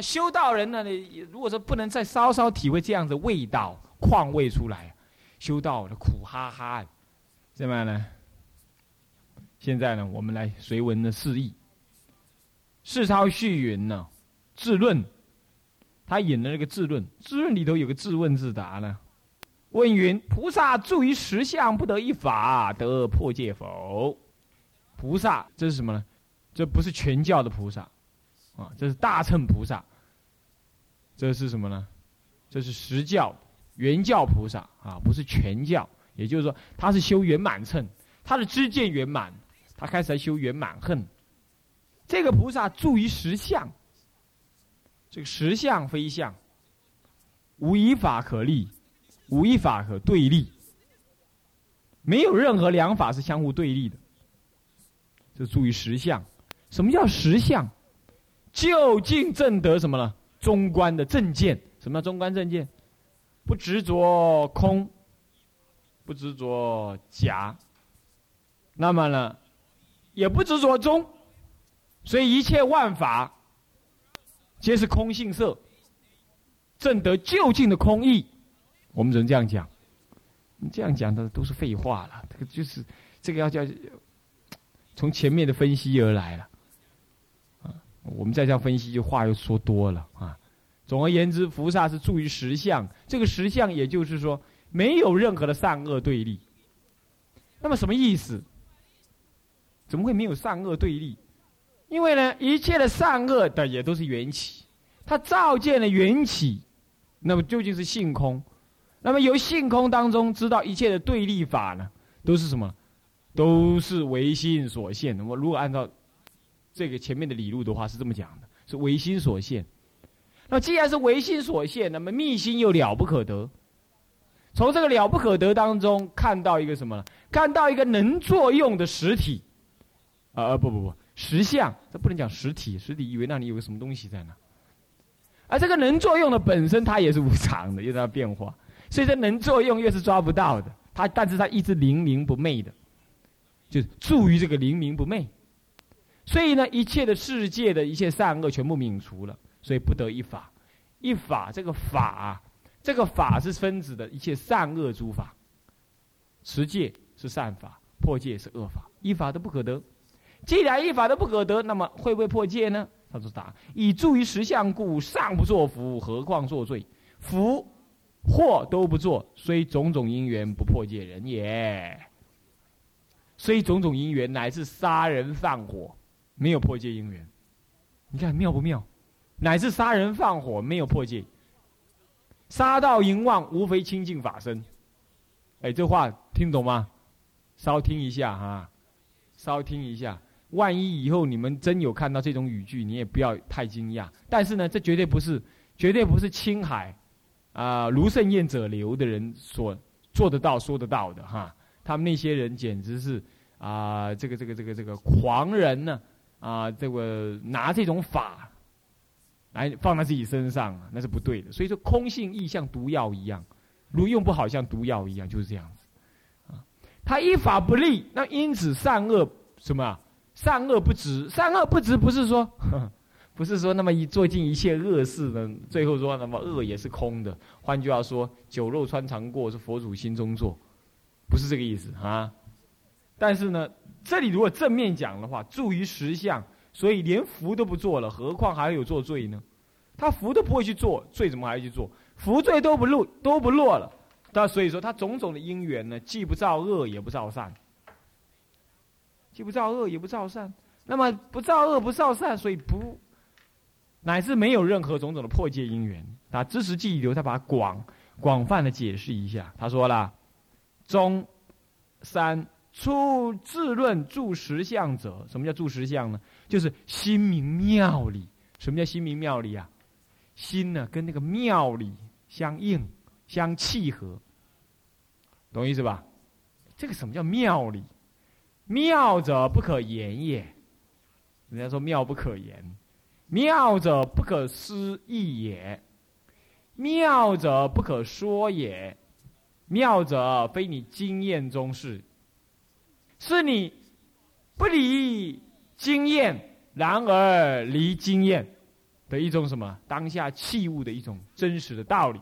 修道人呢，你如果说不能再稍稍体会这样子味道、况味出来，修道的苦哈哈，怎么样呢？现在呢，我们来随文的释义。世超序云呢，自论，他引的那个自论，自论里头有个自问自答呢。问云：菩萨住于实相，不得一法，得破戒否？菩萨这是什么呢？这不是全教的菩萨，啊，这是大乘菩萨。这是什么呢？这是实教原教菩萨啊，不是全教。也就是说，他是修圆满乘，他的知见圆满，他开始来修圆满恨。这个菩萨住于实相，这个实相非相，无一法可立。无一法可对立，没有任何两法是相互对立的。这注意实相，什么叫实相？究竟正得什么呢？中观的正见。什么中观正见？不执着空，不执着假，那么呢，也不执着中，所以一切万法皆是空性色，正得究竟的空义。我们只能这样讲，你这样讲的都是废话了。这个就是这个要叫从前面的分析而来了，我们再这样分析，就话又说多了啊。总而言之，菩萨是住于实相，这个实相也就是说没有任何的善恶对立。那么什么意思？怎么会没有善恶对立？因为呢，一切的善恶的也都是缘起，它照见了缘起，那么究竟是性空。那么由性空当中知道一切的对立法呢，都是什么？都是唯心所现。那么如果按照这个前面的理路的话，是这么讲的：是唯心所现。那既然是唯心所现，那么密心又了不可得。从这个了不可得当中看到一个什么？看到一个能作用的实体。啊不不不，实相，这不能讲实体，实体以为那里有个什么东西在那。而这个能作用的本身，它也是无常的，又在变化。所以这能作用越是抓不到的，它但是它一直灵明不昧的，就住于这个灵明不昧。所以呢，一切的世界的一切善恶全部泯除了，所以不得一法。一法这个法，这个法是分子的一切善恶诸法。持戒是善法，破戒是恶法，一法都不可得。既然一法都不可得，那么会不会破戒呢？他说：答：以助于实相故，尚不作福，何况作罪？福。祸都不做，虽种种因缘不破戒人也。虽种种因缘乃至杀人放火，没有破戒因缘。你看妙不妙？乃至杀人放火没有破戒，杀盗淫妄无非清净法身。哎，这话听懂吗？稍听一下哈，稍听一下。万一以后你们真有看到这种语句，你也不要太惊讶。但是呢，这绝对不是，绝对不是青海。啊，卢胜彦者流的人所做得到、说得到的哈，他们那些人简直是啊，这个、这个、这个、这个狂人呢，啊这个拿这种法来放在自己身上，那是不对的。所以说，空性意像毒药一样，如用不好像毒药一样，就是这样子啊。他依法不立，那因此善恶什么啊？善恶不值，善恶不值不是说。不是说那么一做尽一切恶事呢？最后说那么恶也是空的。换句话说，酒肉穿肠过是佛祖心中做，不是这个意思啊。但是呢，这里如果正面讲的话，住于实相，所以连福都不做了，何况还有做罪呢？他福都不会去做，罪怎么还去做？福罪都不落，都不落了。那所以说，他种种的因缘呢，既不造恶，也不造善，既不造恶，也不造善。那么不造恶，不造善，所以不。乃至没有任何种种的破戒因缘，啊，知识记忆流，他把广广泛的解释一下。他说了：中三出自论住实相者，什么叫住实相呢？就是心明妙理。什么叫心明妙理啊？心呢，跟那个妙理相应、相契合，懂意思吧？这个什么叫妙理？妙者不可言也。人家说妙不可言。妙者不可思议也，妙者不可说也，妙者非你经验中事，是你不离经验，然而离经验，的一种什么当下器物的一种真实的道理。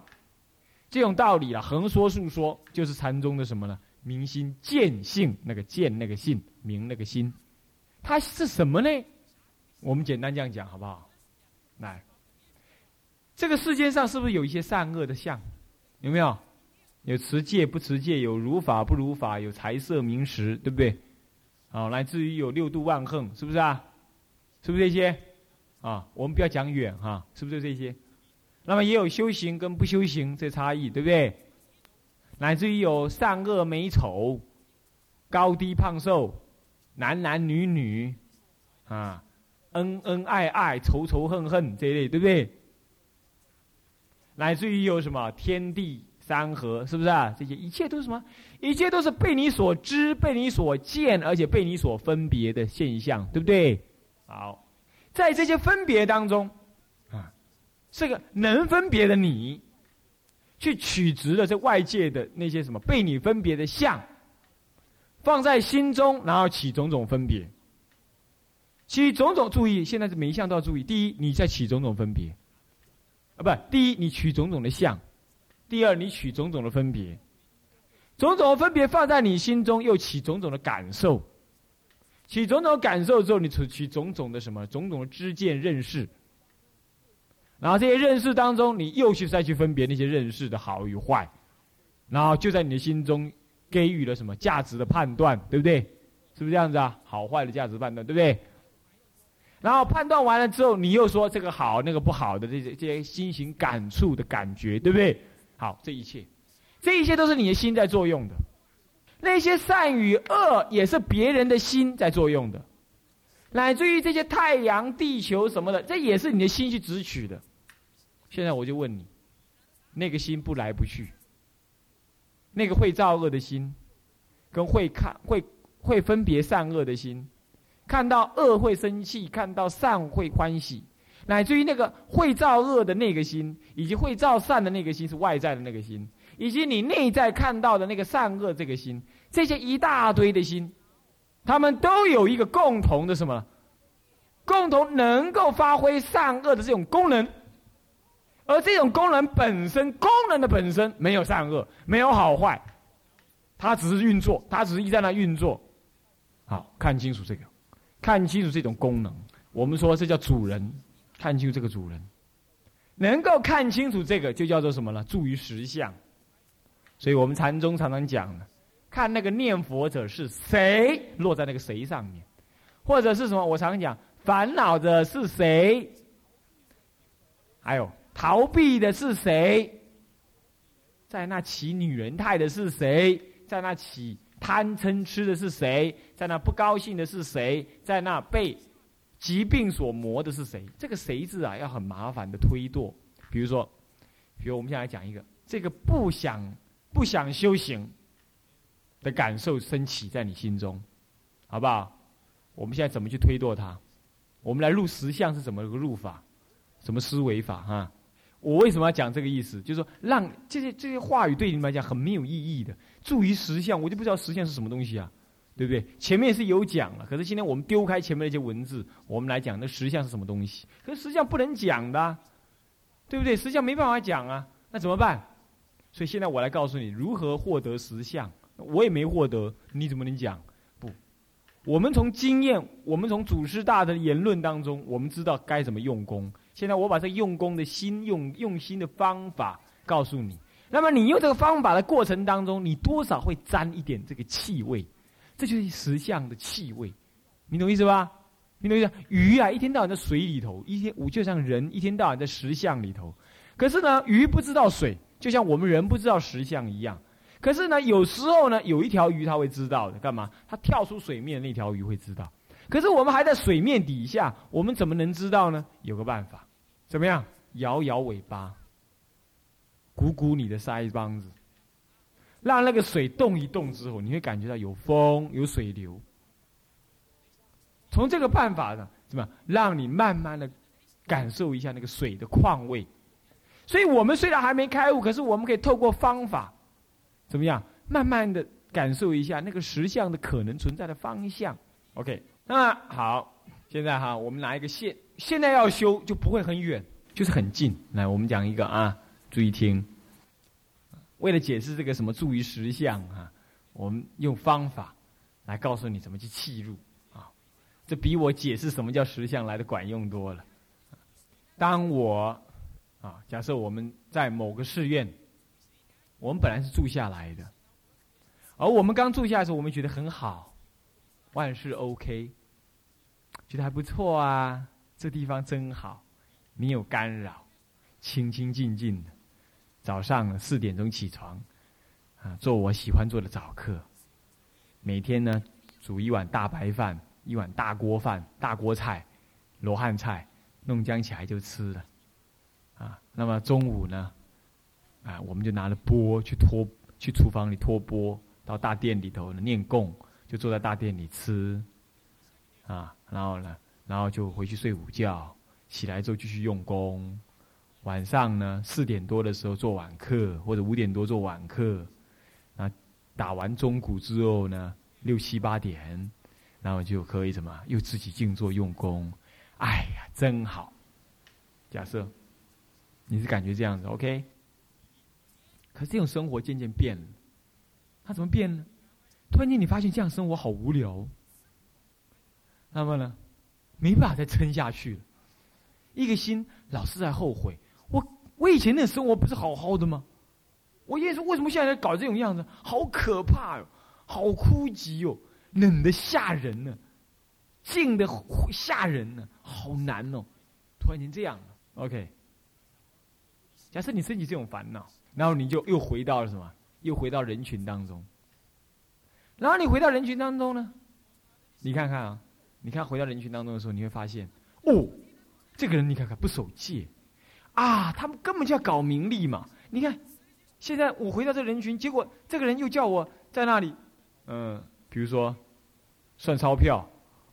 这种道理啊，横说竖说，就是禅宗的什么呢？明心见性，那个见那个性，明那个心，它是什么呢？我们简单这样讲好不好？来，这个世界上是不是有一些善恶的相？有没有？有持戒不持戒，有如法不如法，有财色名食，对不对？好，来自于有六度万横，是不是啊？是不是这些？啊，我们不要讲远哈，是不是这些？那么也有修行跟不修行这差异，对不对？乃至于有善恶美丑、高低胖瘦、男男女女，啊，恩恩爱爱、仇仇恨恨这一类，对不对？乃至于有什么天地山河，是不是啊？这些一切都是什么？一切都是被你所知、被你所见，而且被你所分别的现象，对不对？好，在这些分别当中。啊这个能分别的你，去取值了这外界的那些什么被你分别的相，放在心中，然后起种种分别。起种种注意，现在是每一项都要注意。第一，你在起种种分别，啊，不，第一你取种种的相，第二你取种种的分别，种种分别放在你心中，又起种种的感受，起种种感受之后，你取取种种的什么种种的知见认识。然后这些认识当中，你又去再去分别那些认识的好与坏，然后就在你的心中给予了什么价值的判断，对不对？是不是这样子啊？好坏的价值判断，对不对？然后判断完了之后，你又说这个好，那个不好的这些这些心情感触的感觉，对不对？好，这一切，这一切都是你的心在作用的，那些善与恶也是别人的心在作用的。乃至于这些太阳、地球什么的，这也是你的心去直取的。现在我就问你，那个心不来不去，那个会造恶的心，跟会看、会会分别善恶的心，看到恶会生气，看到善会欢喜，乃至于那个会造恶的那个心，以及会造善的那个心，是外在的那个心，以及你内在看到的那个善恶这个心，这些一大堆的心。他们都有一个共同的什么？共同能够发挥善恶的这种功能，而这种功能本身，功能的本身没有善恶，没有好坏，它只是运作，它只是一在那运作。好看清楚这个，看清楚这种功能。我们说这叫主人，看清这个主人，能够看清楚这个，就叫做什么呢？助于实相。所以我们禅宗常常讲的。看那个念佛者是谁，落在那个谁上面，或者是什么？我常讲，烦恼的是谁？还有逃避的是谁？在那起女人态的是谁？在那起贪嗔痴的是谁？在那不高兴的是谁？在那被疾病所磨的是谁？这个“谁”字啊，要很麻烦的推堕。比如说，比如我们现在讲一个，这个不想不想修行。的感受升起在你心中，好不好？我们现在怎么去推堕它？我们来入实相是怎么个入法？什么思维法？哈！我为什么要讲这个意思？就是说，让这些这些话语对你们来讲很没有意义的。注于实相，我就不知道实相是什么东西啊，对不对？前面是有讲了，可是今天我们丢开前面那些文字，我们来讲那实相是什么东西？可是实相不能讲的，对不对？实相没办法讲啊，那怎么办？所以现在我来告诉你如何获得实相。我也没获得，你怎么能讲？不，我们从经验，我们从祖师大的言论当中，我们知道该怎么用功。现在我把这用功的心用用心的方法告诉你。那么你用这个方法的过程当中，你多少会沾一点这个气味，这就是石像的气味。你懂意思吧？你懂意思？鱼啊，一天到晚在水里头，一天我就像人一天到晚在石像里头。可是呢，鱼不知道水，就像我们人不知道石像一样。可是呢，有时候呢，有一条鱼它会知道的，干嘛？它跳出水面，那条鱼会知道。可是我们还在水面底下，我们怎么能知道呢？有个办法，怎么样？摇摇尾巴，鼓鼓你的腮帮子，让那个水动一动之后，你会感觉到有风，有水流。从这个办法呢，怎么让你慢慢的感受一下那个水的况味？所以我们虽然还没开悟，可是我们可以透过方法。怎么样？慢慢的感受一下那个实相的可能存在的方向。OK，那好，现在哈，我们拿一个线，现在要修就不会很远，就是很近。来，我们讲一个啊，注意听。为了解释这个什么助于实相啊，我们用方法来告诉你怎么去契入啊，这比我解释什么叫实相来的管用多了。当我啊，假设我们在某个寺院，我们本来是住下来的，而我们刚住下来的时候，我们觉得很好，万事 OK，觉得还不错啊，这地方真好，没有干扰，清清静静的。早上四点钟起床，啊，做我喜欢做的早课。每天呢，煮一碗大白饭，一碗大锅饭，大锅菜，罗汉菜，弄浆起来就吃了。啊，那么中午呢，啊，我们就拿了钵去拖，去厨房里拖钵，到大殿里头呢念供，就坐在大殿里吃。啊，然后呢，然后就回去睡午觉，起来之后继续用功。晚上呢，四点多的时候做晚课，或者五点多做晚课，啊，打完钟鼓之后呢，六七八点，然后就可以什么，又自己静坐用功，哎呀，真好。假设你是感觉这样子，OK？可是这种生活渐渐变了，它怎么变呢？突然间你发现这样生活好无聊，那么呢，没办法再撑下去了，一个心老是在后悔。我以前那生活不是好好的吗？我也是为什么现在搞这种样子？好可怕哟，好枯寂哟，冷的吓人呢，静的吓人呢，好难哦。突然间这样了，OK。假设你升起这种烦恼，然后你就又回到了什么？又回到人群当中。然后你回到人群当中呢？你看看啊，你看回到人群当中的时候，你会发现，哦，这个人你看看不守戒。啊，他们根本就要搞名利嘛！你看，现在我回到这人群，结果这个人又叫我在那里，嗯，比如说算钞票，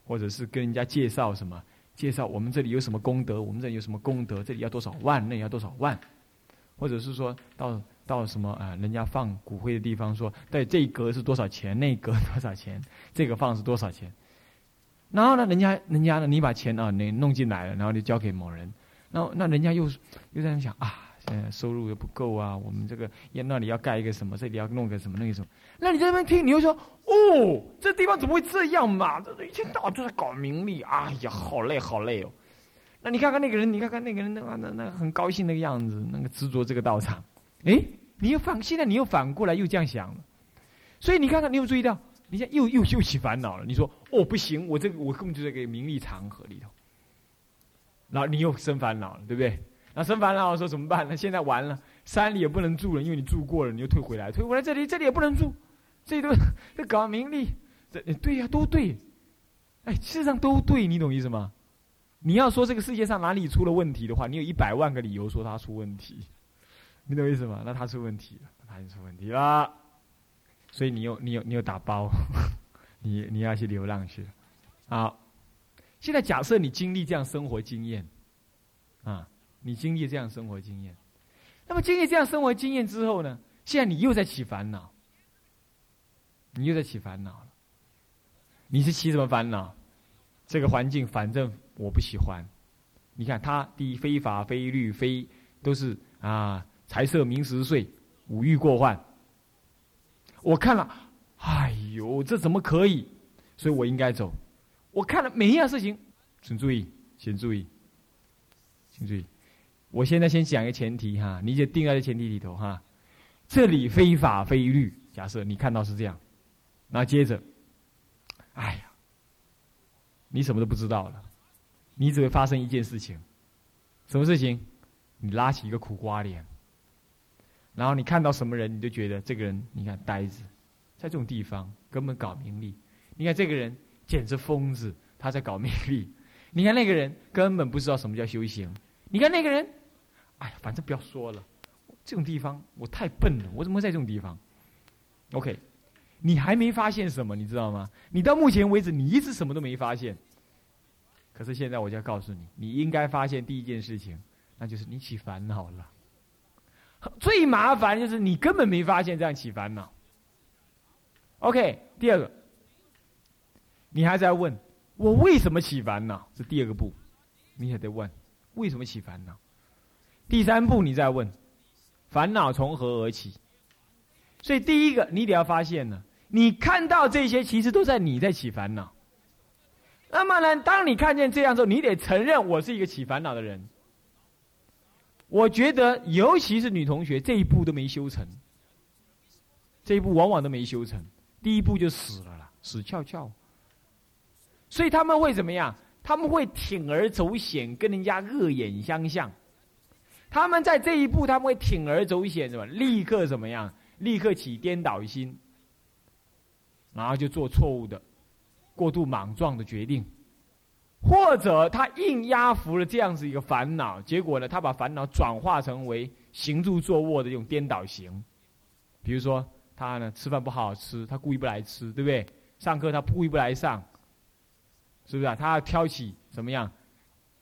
或者是跟人家介绍什么，介绍我们这里有什么功德，我们这里有什么功德，这里要多少万，那里要多少万，或者是说到到什么啊，人家放骨灰的地方，说对这一格是多少钱，那一格多少钱，这个放是多少钱，然后呢，人家人家呢，你把钱啊，你弄进来了，然后就交给某人。那那人家又又在那想啊，现在收入又不够啊，我们这个要那里要盖一个什么，这里要弄个什么那个什么，那你在那边听，你又说哦，这地方怎么会这样嘛？这一天到晚都在搞名利，哎呀，好累好累哦。那你看看那个人，你看看那个人，那那那很高兴那个样子，那个执着这个道场，哎，你又反现在你又反过来又这样想了，所以你看看，你有注意到，你现在又又又起烦恼了。你说哦不行，我这个我根本就在个名利场合里头。然后你又生烦恼了，对不对？那生烦恼说怎么办呢？现在完了，山里也不能住了，因为你住过了，你又退回来，退回来这里，这里也不能住，这里都 这搞名利，这对呀，都对，哎，事实上都对，你懂意思吗？你要说这个世界上哪里出了问题的话，你有一百万个理由说他出问题，你懂意思吗？那他出问题了，他就出问题了，所以你又你有你有打包，你你要去流浪去，好。现在假设你经历这样生活经验，啊，你经历这样生活经验，那么经历这样生活经验之后呢？现在你又在起烦恼，你又在起烦恼了。你是起什么烦恼？这个环境反正我不喜欢。你看，他第一非法非律非都是啊，财色名食睡，五欲过患。我看了，哎呦，这怎么可以？所以我应该走。我看了每一样事情，请注意，请注意，请注意。我现在先讲一个前提哈，你就定在这前提里头哈。这里非法非律，假设你看到是这样，那接着，哎呀，你什么都不知道了，你只会发生一件事情，什么事情？你拉起一个苦瓜脸，然后你看到什么人，你就觉得这个人，你看呆子，在这种地方根本搞名利，你看这个人。简直疯子，他在搞魅力。你看那个人根本不知道什么叫修行。你看那个人，哎呀，反正不要说了。这种地方我太笨了，我怎么会在这种地方？OK，你还没发现什么，你知道吗？你到目前为止你一直什么都没发现。可是现在我就要告诉你，你应该发现第一件事情，那就是你起烦恼了。最麻烦就是你根本没发现这样起烦恼。OK，第二个。你还在问，我为什么起烦恼？是第二个步。你还得问，为什么起烦恼？第三步你再问，烦恼从何而起？所以第一个你得要发现呢，你看到这些其实都在你在起烦恼。那么呢，当你看见这样之后，你得承认我是一个起烦恼的人。我觉得，尤其是女同学这一步都没修成，这一步往往都没修成，第一步就死了啦，死翘翘。所以他们会怎么样？他们会铤而走险，跟人家恶眼相向。他们在这一步，他们会铤而走险，什么？立刻怎么样？立刻起颠倒心，然后就做错误的、过度莽撞的决定。或者他硬压服了这样子一个烦恼，结果呢，他把烦恼转化成为行住坐卧的这种颠倒型。比如说，他呢吃饭不好好吃，他故意不来吃，对不对？上课他故意不来上，是不是啊？他要挑起怎么样？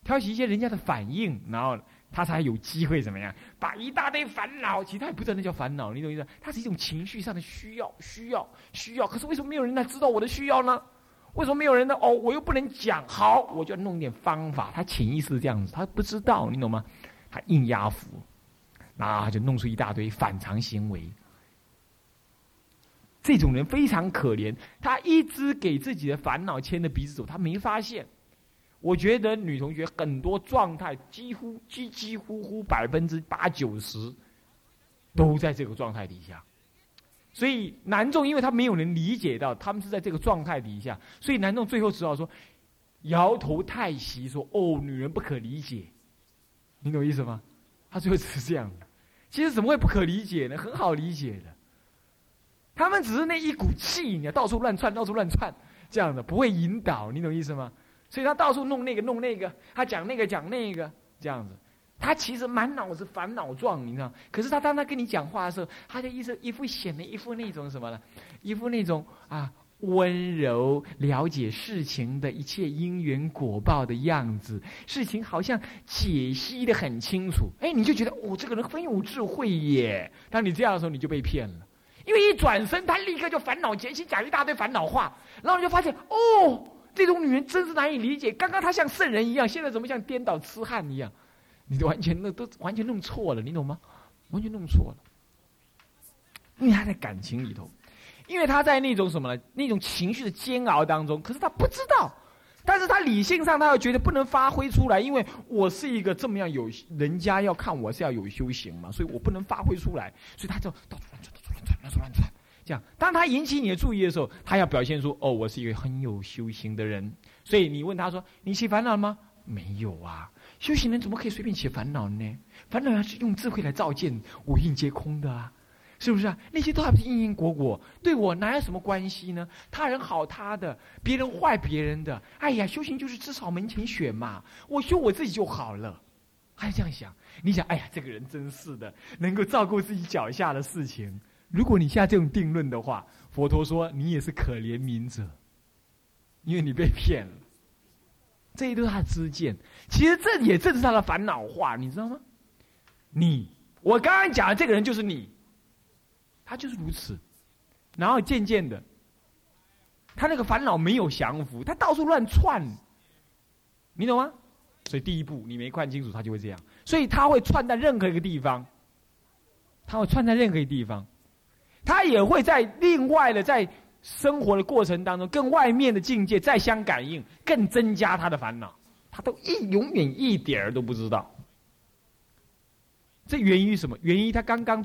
挑起一些人家的反应，然后他才有机会怎么样？把一大堆烦恼，其实他也不知道那叫烦恼，你懂意思？他是一种情绪上的需要，需要，需要。可是为什么没有人来知道我的需要呢？为什么没有人呢？哦，我又不能讲，好，我就要弄点方法。他潜意识这样子，他不知道，你懂吗？他硬压服，那就弄出一大堆反常行为。这种人非常可怜，他一直给自己的烦恼牵着鼻子走，他没发现。我觉得女同学很多状态，几乎几几乎乎百分之八九十，都在这个状态底下。所以南众，因为他没有人理解到他们是在这个状态底下，所以南众最后只好说，摇头叹息说：“哦，女人不可理解。”你懂意思吗？他最后只是这样的。其实怎么会不可理解呢？很好理解的。他们只是那一股气，你到处乱窜，到处乱窜，这样的不会引导，你懂意思吗？所以他到处弄那个弄那个，他讲那个讲那个，这样子。他其实满脑子烦恼状，你知道？可是他当他跟你讲话的时候，他就一直一副显得一副那种什么呢？一副那种啊温柔、了解事情的一切因缘果报的样子，事情好像解析的很清楚。哎，你就觉得哦，这个人很有智慧耶。当你这样的时候，你就被骗了，因为一转身，他立刻就烦恼结心，讲一大堆烦恼话，然后你就发现哦，这种女人真是难以理解。刚刚她像圣人一样，现在怎么像颠倒痴汉一样？你完全那都完全弄错了，你懂吗？完全弄错了，因为他在感情里头，因为他在那种什么呢？那种情绪的煎熬当中，可是他不知道，但是他理性上他又觉得不能发挥出来，因为我是一个这么样有人家要看我是要有修行嘛，所以我不能发挥出来，所以他就到处乱说乱说这样，当他引起你的注意的时候，他要表现出哦，我是一个很有修行的人。所以你问他说：“你起烦恼了吗？”没有啊。修行人怎么可以随便起烦恼呢？烦恼要是用智慧来照见，五蕴皆空的啊，是不是啊？那些都还不是因因果果，对我哪有什么关系呢？他人好他的，别人坏别人的。哎呀，修行就是枝草门前雪嘛，我修我自己就好了。还这样想？你想，哎呀，这个人真是的，能够照顾自己脚下的事情。如果你下这种定论的话，佛陀说你也是可怜悯者，因为你被骗了。这些都是他的知见，其实这也正是他的烦恼话，你知道吗？你，我刚刚讲的这个人就是你，他就是如此，然后渐渐的，他那个烦恼没有降服，他到处乱窜，你懂吗？所以第一步你没看清楚，他就会这样，所以他会窜在任何一个地方，他会窜在任何一个地方，他也会在另外的在。生活的过程当中，跟外面的境界再相感应，更增加他的烦恼。他都一永远一点儿都不知道。这源于什么？源于他刚刚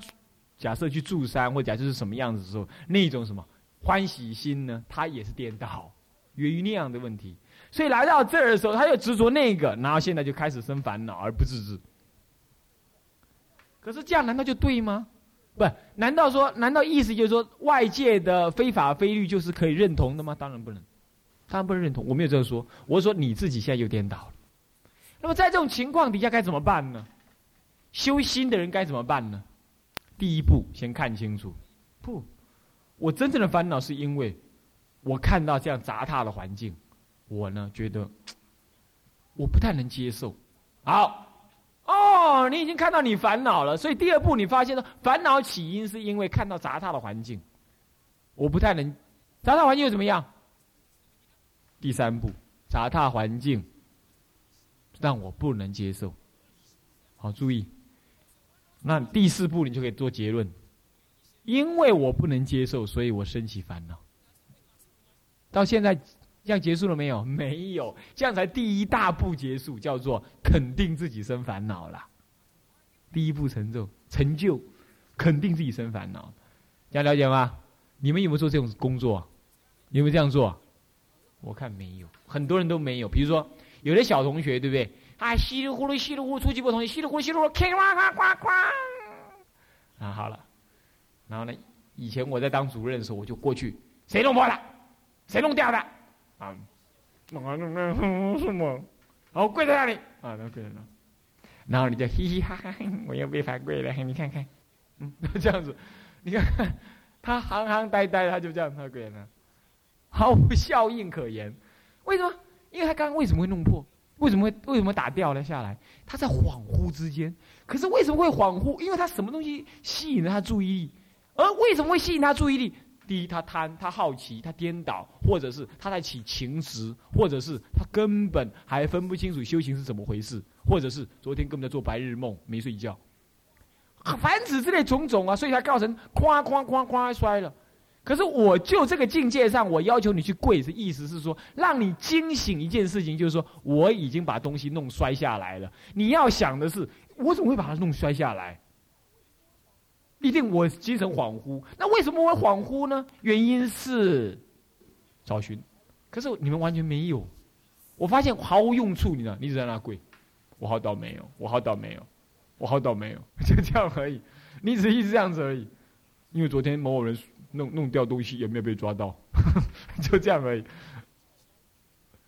假设去住山，或假设是什么样子的时候，那种什么欢喜心呢？他也是颠倒，源于那样的问题。所以来到这儿的时候，他又执着那个，然后现在就开始生烦恼而不自知。可是这样难道就对吗？不，难道说？难道意思就是说，外界的非法非律就是可以认同的吗？当然不能，当然不能认同。我没有这样说，我是说你自己现在又颠倒了。那么在这种情况底下该怎么办呢？修心的人该怎么办呢？第一步，先看清楚。不，我真正的烦恼是因为我看到这样杂沓的环境，我呢觉得我不太能接受。好。哦，你已经看到你烦恼了，所以第二步你发现了，烦恼起因是因为看到杂沓的环境，我不太能，杂沓环境又怎么样？第三步，杂沓环境让我不能接受。好，注意。那第四步你就可以做结论，因为我不能接受，所以我升起烦恼。到现在这样结束了没有？没有，这样才第一大步结束，叫做肯定自己生烦恼了。第一步成就，成就，肯定自己生烦恼，这样了解吗？你们有没有做这种工作？有没有这样做？我看没有，很多人都没有。比如说，有的小同学，对不对？啊，稀里糊涂，稀里糊涂，初级部同学，稀里糊涂，稀里糊涂，哐哐哐哐。啊，好了。然后呢，以前我在当主任的时候，我就过去，谁弄破的？谁弄掉的？啊，弄弄弄什么？然后跪在那里，啊，那跪在那。然后你就嘻嘻哈哈，我又被罚跪了，你看看，嗯，这样子，你看看，他行行呆呆，他就这样他跪了，毫无效应可言。为什么？因为他刚刚为什么会弄破？为什么会为什么打掉了下来？他在恍惚之间。可是为什么会恍惚？因为他什么东西吸引了他注意力？而为什么会吸引他注意力？第一，他贪，他好奇，他颠倒，或者是他在起情执，或者是他根本还分不清楚修行是怎么回事，或者是昨天根本在做白日梦，没睡觉，凡此之类种种啊，所以他造成哐哐哐哐摔了。可是我就这个境界上，我要求你去跪，是意思是说，让你惊醒一件事情，就是说我已经把东西弄摔下来了。你要想的是，我怎么会把它弄摔下来？一定我精神恍惚。那为什么我会恍惚呢？原因是找寻。可是你们完全没有，我发现毫无用处。你知道，你只在那跪，我好倒霉哦，我好倒霉哦，我好倒霉哦，就这样而已。你只一直这样子而已。因为昨天某某人。弄弄掉东西有没有被抓到？就这样而已。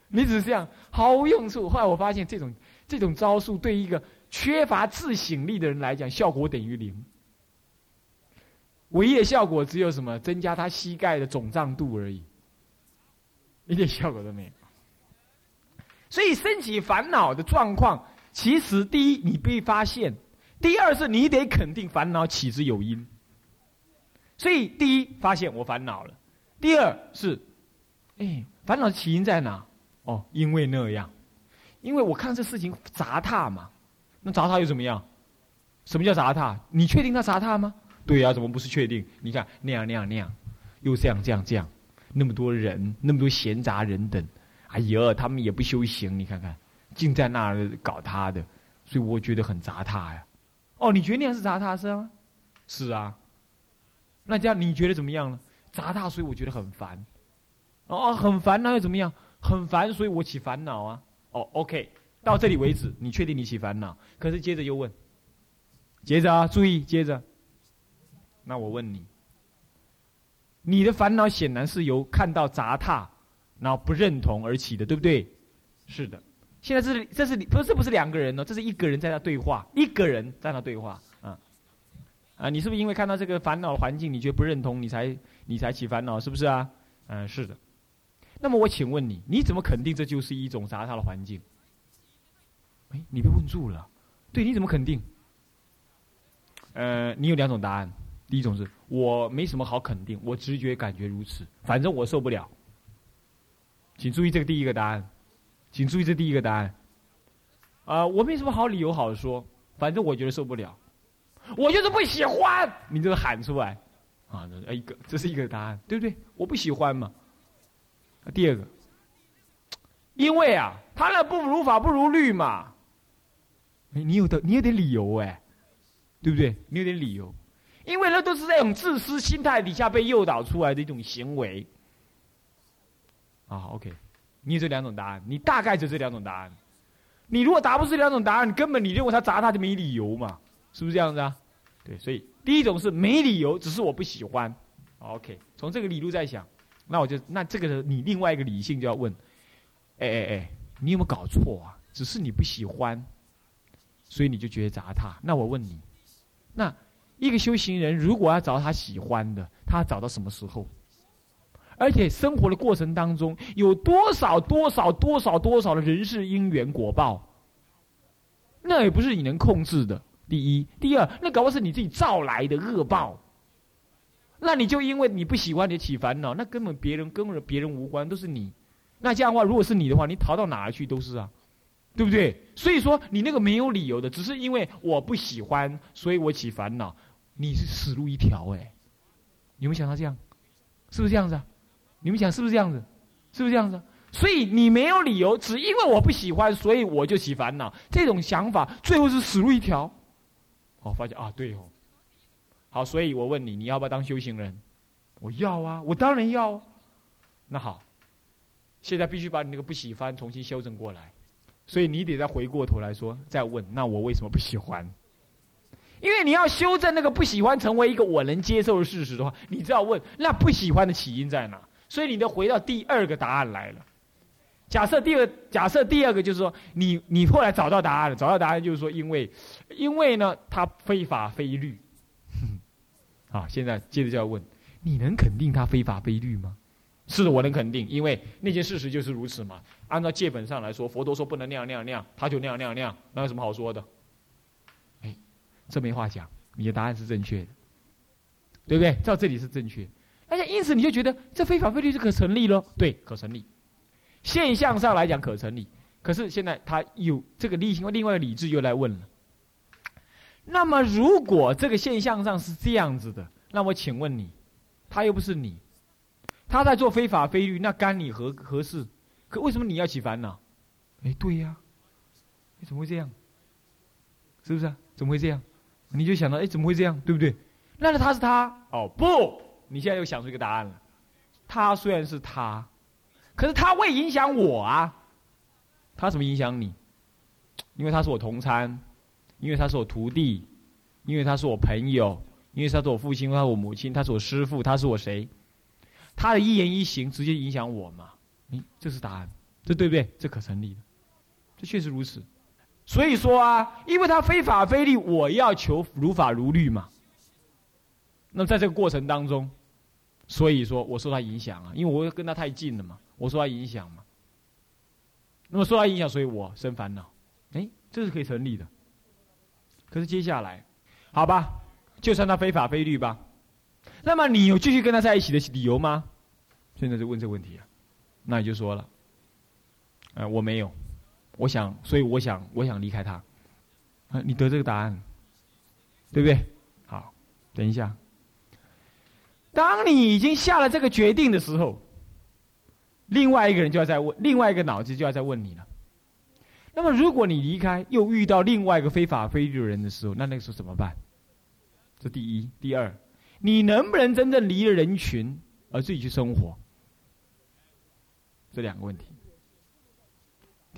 你只是这样毫无用处。后来我发现这种这种招数对一个缺乏自省力的人来讲，效果等于零。唯一的效果只有什么？增加他膝盖的肿胀度而已，一点效果都没有。所以升起烦恼的状况，其实第一你被发现，第二是你得肯定烦恼起之有因。所以，第一发现我烦恼了；第二是，哎，烦恼的起因在哪？哦，因为那样，因为我看这事情杂沓嘛。那杂沓又怎么样？什么叫杂沓？你确定它杂沓吗？对呀，怎么不是确定？你看那样那样那样，又这样这样这样，那么多人，那么多闲杂人等，哎呀，他们也不修行，你看看，竟在那儿搞他的，所以我觉得很杂沓呀。哦，你觉得那样是杂沓是吗？是啊。那这样你觉得怎么样呢？杂沓，所以我觉得很烦。哦，很烦，那又怎么样？很烦，所以我起烦恼啊。哦，OK，到这里为止，你确定你起烦恼？可是接着又问，接着啊，注意，接着。那我问你，你的烦恼显然是由看到杂沓，然后不认同而起的，对不对？是的。现在这是这是不是不是两个人呢？这是一个人在那对话，一个人在那对话。啊啊，你是不是因为看到这个烦恼环境，你觉得不认同，你才你才起烦恼，是不是啊？嗯，是的。那么我请问你，你怎么肯定这就是一种杂沓的环境？哎，你被问住了。对，你怎么肯定？呃，你有两种答案。第一种是我没什么好肯定，我直觉感觉如此，反正我受不了。请注意这个第一个答案，请注意这第一个答案。啊，我没什么好理由好说，反正我觉得受不了。我就是不喜欢，你就喊出来，啊，这一个，这是一个答案，对不对？我不喜欢嘛。第二个，因为啊，他那不如法不如律嘛。你有的，你有点理由哎，对不对？你有点理由，因为那都是这种自私心态底下被诱导出来的一种行为。啊，OK，你有这两种答案，你大概就这两种答案。你如果答不出两种答案，根本你认为他砸他就没理由嘛。是不是这样子啊？对，所以第一种是没理由，只是我不喜欢。OK，从这个理路在想，那我就那这个你另外一个理性就要问：哎哎哎，你有没有搞错啊？只是你不喜欢，所以你就觉得砸他。那我问你，那一个修行人如果要找他喜欢的，他找到什么时候？而且生活的过程当中有多少多少多少多少的人事因缘果报，那也不是你能控制的。第一，第二，那搞不好是你自己造来的恶报。那你就因为你不喜欢你起烦恼，那根本别人跟别人无关，都是你。那这样的话，如果是你的话，你逃到哪儿去都是啊，对不对？所以说你那个没有理由的，只是因为我不喜欢，所以我起烦恼。你是死路一条哎！有没有想到这样？是不是这样子啊？你们想是不是这样子？是不是这样子？所以你没有理由，只因为我不喜欢，所以我就起烦恼。这种想法最后是死路一条。哦，发现啊，对哦。好，所以我问你，你要不要当修行人？我要啊，我当然要。那好，现在必须把你那个不喜欢重新修正过来。所以你得再回过头来说，再问，那我为什么不喜欢？因为你要修正那个不喜欢成为一个我能接受的事实的话，你就要问，那不喜欢的起因在哪？所以你得回到第二个答案来了。假设第二，假设第二个就是说，你你后来找到答案了，找到答案就是说，因为，因为呢，他非法非律。好，现在接着就要问，你能肯定他非法非律吗？是的，我能肯定，因为那件事实就是如此嘛。按照戒本上来说，佛陀说不能那样那样那样，他就那样那样那样，那有什么好说的？这没话讲，你的答案是正确的，对不对？照这里是正确。而且因此你就觉得这非法非律是可成立了，对，可成立。现象上来讲可成立，可是现在他有这个理性，另外的理智又来问了。那么如果这个现象上是这样子的，那我请问你，他又不是你，他在做非法非律，那干你何何事？可为什么你要起烦恼？哎，对呀，你怎么会这样？是不是啊？怎么会这样？你就想到，哎，怎么会这样？对不对？那他是他哦，不。你现在又想出一个答案了，他虽然是他，可是他会影响我啊。他怎么影响你？因为他是我同参，因为他是我徒弟，因为他是我朋友，因为他是我父亲，他是我母亲，他是我师父，他是我谁？他的一言一行直接影响我嘛？嗯，这是答案，这对不对？这可成立的，这确实如此。所以说啊，因为他非法非律，我要求如法如律嘛。那么在这个过程当中。所以说，我受他影响啊，因为我跟他太近了嘛，我受他影响嘛。那么受他影响，所以我生烦恼，哎，这是可以成立的。可是接下来，好吧，就算他非法非律吧，那么你有继续跟他在一起的理由吗？现在就问这个问题啊，那你就说了，呃，我没有，我想，所以我想，我想离开他，啊，你得这个答案，对不对？好，等一下。当你已经下了这个决定的时候，另外一个人就要再问，另外一个脑子就要再问你了。那么，如果你离开，又遇到另外一个非法非律的人的时候，那那个时候怎么办？这第一，第二，你能不能真正离了人群而自己去生活？这两个问题。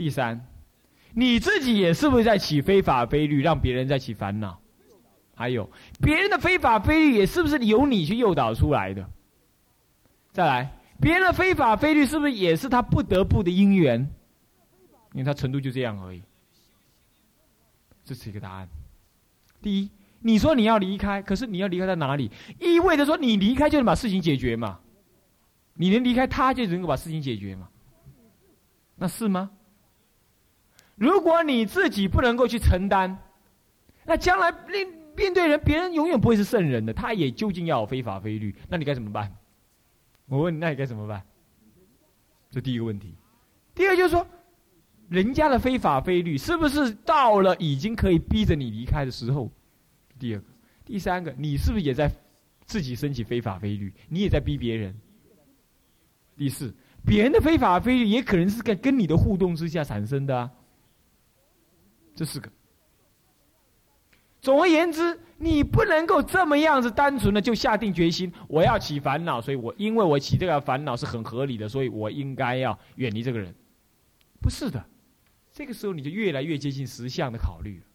第三，你自己也是不是在起非法非律，让别人在起烦恼？还有别人的非法非律，也是不是由你去诱导出来的？再来，别人的非法非律，是不是也是他不得不的因缘？因为他程度就这样而已。这是一个答案。第一，你说你要离开，可是你要离开在哪里？意味着说你离开就能把事情解决嘛？你能离开他就能够把事情解决嘛？那是吗？如果你自己不能够去承担，那将来面。面对人，别人永远不会是圣人的，他也究竟要有非法非律，那你该怎么办？我问你，那你该怎么办？这第一个问题。第二就是说，人家的非法非律是不是到了已经可以逼着你离开的时候？第二个，第三个，你是不是也在自己升起非法非律？你也在逼别人。第四，别人的非法非律也可能是在跟你的互动之下产生的啊。这四个。总而言之，你不能够这么样子单纯的就下定决心，我要起烦恼，所以我因为我起这个烦恼是很合理的，所以我应该要远离这个人。不是的，这个时候你就越来越接近实相的考虑了。